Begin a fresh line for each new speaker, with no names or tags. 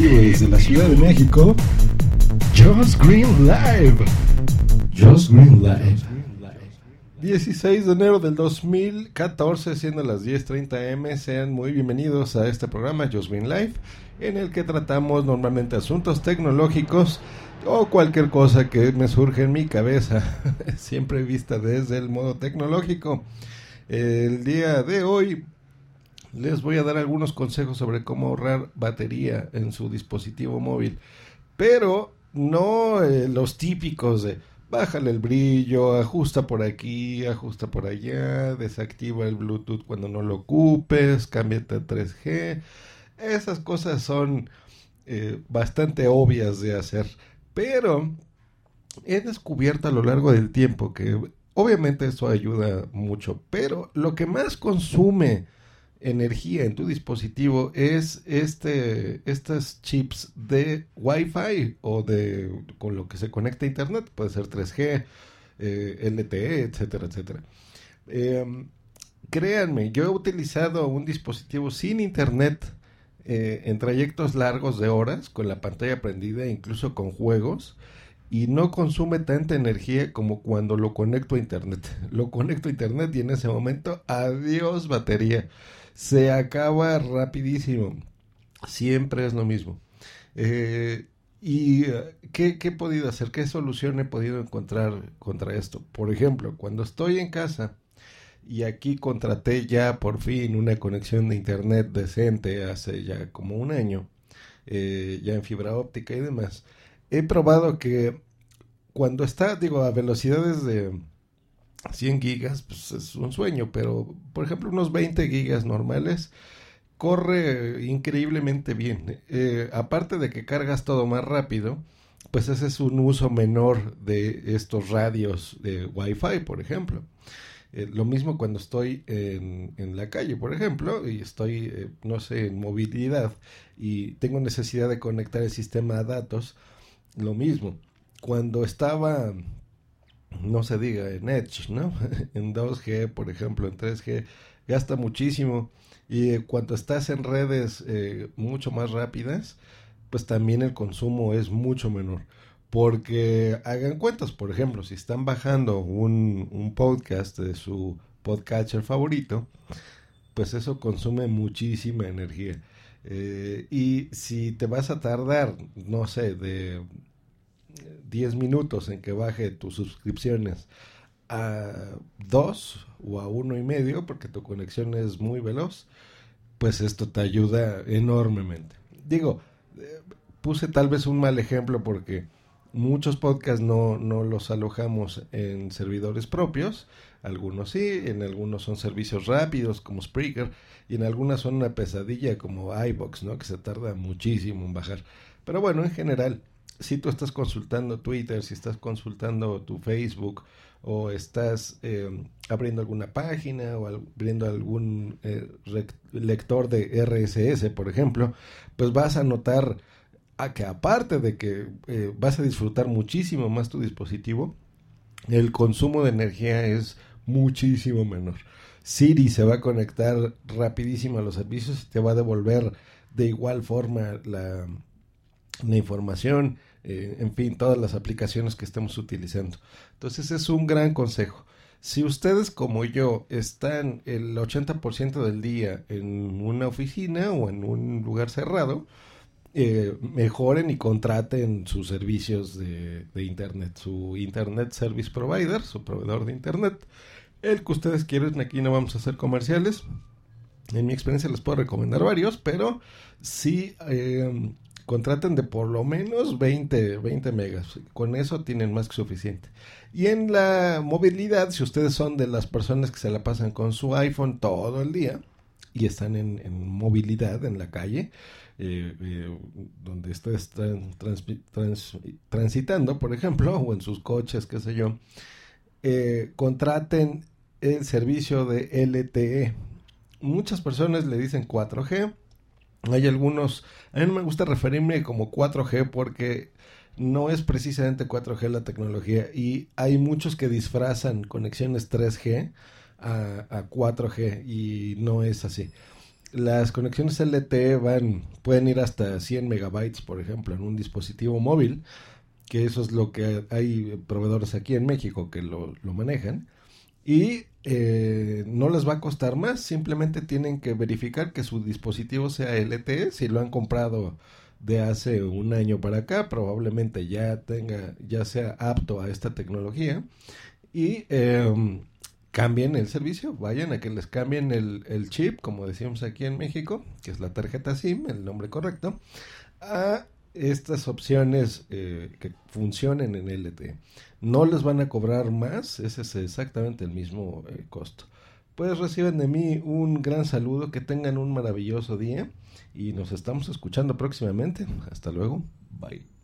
vivo desde la Ciudad de México, Just Green Live. Just Green Live. 16 de enero del 2014, siendo las 10.30 am, sean muy bienvenidos a este programa Just Green Live, en el que tratamos normalmente asuntos tecnológicos o cualquier cosa que me surge en mi cabeza, siempre vista desde el modo tecnológico. El día de hoy les voy a dar algunos consejos sobre cómo ahorrar batería en su dispositivo móvil, pero no eh, los típicos de bájale el brillo, ajusta por aquí, ajusta por allá, desactiva el Bluetooth cuando no lo ocupes, cámbiate a 3G. Esas cosas son eh, bastante obvias de hacer, pero he descubierto a lo largo del tiempo que obviamente eso ayuda mucho, pero lo que más consume energía en tu dispositivo es este estas chips de Wi-Fi o de con lo que se conecta a internet, puede ser 3G, eh, LTE, etcétera, etcétera. Em, créanme, yo he utilizado un dispositivo sin internet eh, en trayectos largos de horas, con la pantalla prendida, incluso con juegos, y no consume tanta energía como cuando lo conecto a internet. Lo conecto a internet y en ese momento, adiós batería se acaba rapidísimo. Siempre es lo mismo. Eh, ¿Y eh, ¿qué, he podido hacer? ¿Qué solución he podido encontrar contra esto? Por ejemplo, cuando estoy en casa y aquí contraté ya por fin una conexión de internet decente hace ya como un año, eh, ya en fibra óptica y demás, he probado que cuando está, digo, a velocidades de 100 gigas, pues es un sueño, pero por ejemplo unos 20 gigas normales corre increíblemente bien. Eh, aparte de que cargas todo más rápido, pues ese es un uso menor de estos radios de Wi-Fi, por ejemplo. Eh, lo mismo cuando estoy en, en, la calle, por ejemplo, y estoy, eh, no sé, en movilidad y tengo necesidad de conectar el sistema a datos, lo mismo. Cuando estaba no se diga en Edge, ¿no? en 2G, por ejemplo, en 3G, gasta muchísimo. Y eh, cuando estás en redes eh, mucho más rápidas, pues también el consumo es mucho menor. Porque hagan cuentas, por ejemplo, si están bajando un, un podcast de su podcatcher favorito, pues eso consume muchísima energía. Eh, y si te vas a tardar, no sé, de 10 minutos en que baje tus suscripciones a 2 o a uno y medio, porque tu conexión es muy veloz, pues esto te ayuda enormemente. Digo, eh, puse tal vez un mal ejemplo porque muchos podcasts no, no los alojamos en servidores propios, algunos sí, en algunos son servicios rápidos como Spreaker y en algunas son una pesadilla como iBox, ¿no? Que se tarda muchísimo en bajar. Pero bueno, en general, si tú estás consultando Twitter, si estás consultando tu Facebook o estás eh, abriendo alguna página o abriendo algún eh, lector de RSS, por ejemplo, pues vas a notar que aparte de que eh, vas a disfrutar muchísimo más tu dispositivo, el consumo de energía es muchísimo menor. Siri se va a conectar rapidísimo a los servicios y te va a devolver de igual forma la, la información eh, en fin, todas las aplicaciones que estemos utilizando. Entonces es un gran consejo. Si ustedes como yo están el 80% del día en una oficina o en un lugar cerrado, eh, mejoren y contraten sus servicios de, Internet, su Internet Service Provider, su proveedor de Internet, el que ustedes quieren. Aquí no vamos a hacer comerciales. En mi experiencia les puedo recomendar varios, pero sí eh, contraten de por lo menos 20, 20 megas. Con eso tienen más que suficiente. Y en la movilidad, si ustedes son de las personas que se la pasan con su iPhone todo el día y están en, movilidad en la calle, eh, eh, donde están transitando, por ejemplo, o en sus coches, qué sé yo, eh, contraten el servicio de LTE. Muchas personas le dicen 4G, hay algunos, a mí no me gusta referirme como 4G porque no es precisamente 4G la tecnología y hay muchos que disfrazan conexiones 3G a, 4G y no es así. las conexiones LTE van, pueden ir hasta 100 megabytes, por ejemplo, en un dispositivo móvil, que eso es lo que hay proveedores aquí en México que lo, lo manejan. Y eh, no les va a costar más, simplemente tienen que verificar que su dispositivo sea LTE, si lo han comprado de hace un año para acá, probablemente ya tenga, ya sea apto a esta tecnología y eh, cambien el servicio, vayan a que les cambien el, el, chip, como decíamos aquí en México, que es la tarjeta SIM, el nombre correcto, a estas opciones eh, que funcionen en LTE. No les van a cobrar más, ese es exactamente el mismo eh, costo. Pues reciben de mí un gran saludo, que tengan un maravilloso día y nos estamos escuchando próximamente. Hasta luego, bye.